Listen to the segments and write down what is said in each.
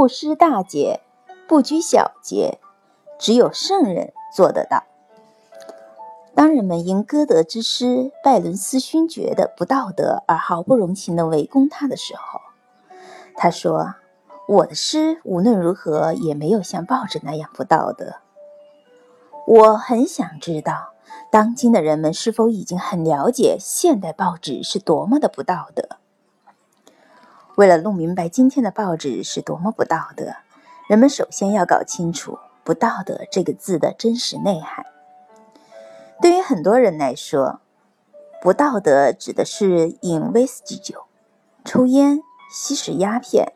不失大节，不拘小节，只有圣人做得到。当人们因歌德之诗拜伦斯勋爵的不道德而毫不容情地围攻他的时候，他说：“我的诗无论如何也没有像报纸那样不道德。”我很想知道，当今的人们是否已经很了解现代报纸是多么的不道德。为了弄明白今天的报纸是多么不道德，人们首先要搞清楚“不道德”这个字的真实内涵。对于很多人来说，不道德指的是饮威士忌酒、抽烟、吸食鸦片，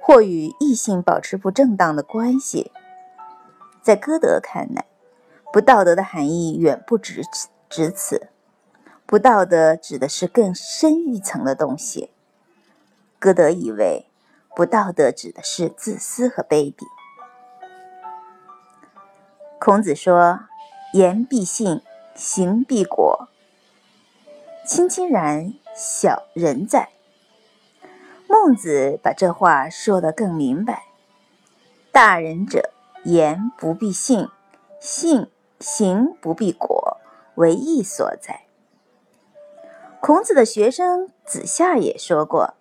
或与异性保持不正当的关系。在歌德看来，不道德的含义远不止此，止此。不道德指的是更深一层的东西。歌德以为，不道德指的是自私和卑鄙。孔子说：“言必信。”行必果，亲亲然，小人哉。孟子把这话说得更明白：大人者，言不必信，信行不必果，为义所在。孔子的学生子夏也说过：“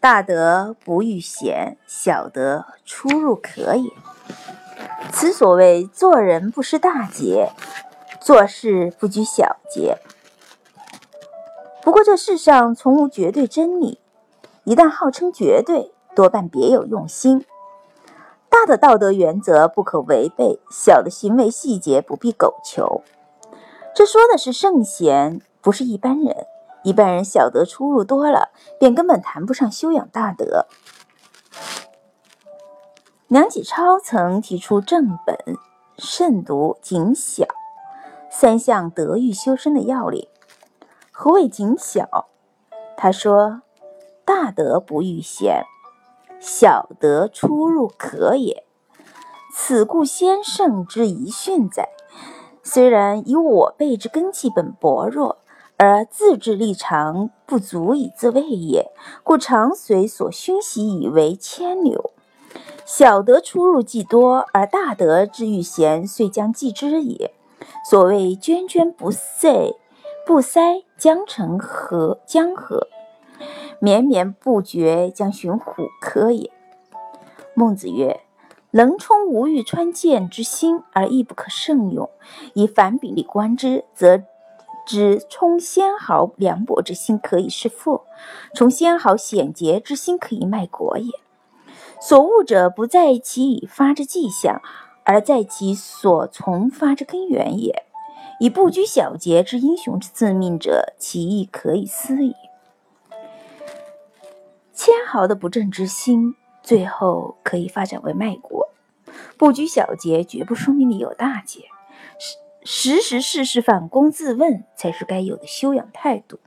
大德不逾贤，小德出入可也。”此所谓做人不失大节。做事不拘小节。不过这世上从无绝对真理，一旦号称绝对，多半别有用心。大的道德原则不可违背，小的行为细节不必苟求。这说的是圣贤，不是一般人。一般人小德出入多了，便根本谈不上修养大德。梁启超曾提出正本、慎独、谨小。三项德育修身的要领，何谓谨小？他说：“大德不欲贤，小德出入可也。此故先圣之遗训哉。虽然以我辈之根气本薄弱，而自制力长不足以自卫也，故常随所熏习以为牵牛。小德出入既多，而大德之欲贤，遂将继之也。”所谓“涓涓不塞，不塞将成河江河；绵绵不绝，将寻虎柯也。”孟子曰：“能充无欲穿剑之心，而亦不可胜用。以反比例观之，则知充纤毫凉薄之心可以是父，充纤毫险捷之心可以卖国也。所恶者，不在其已发之迹象。”而在其所从发之根源也。以不拘小节之英雄之自命者，其义可以思矣。纤毫的不正之心，最后可以发展为卖国。不拘小节，绝不说明你有大节。是时时事事反躬自问，才是该有的修养态度。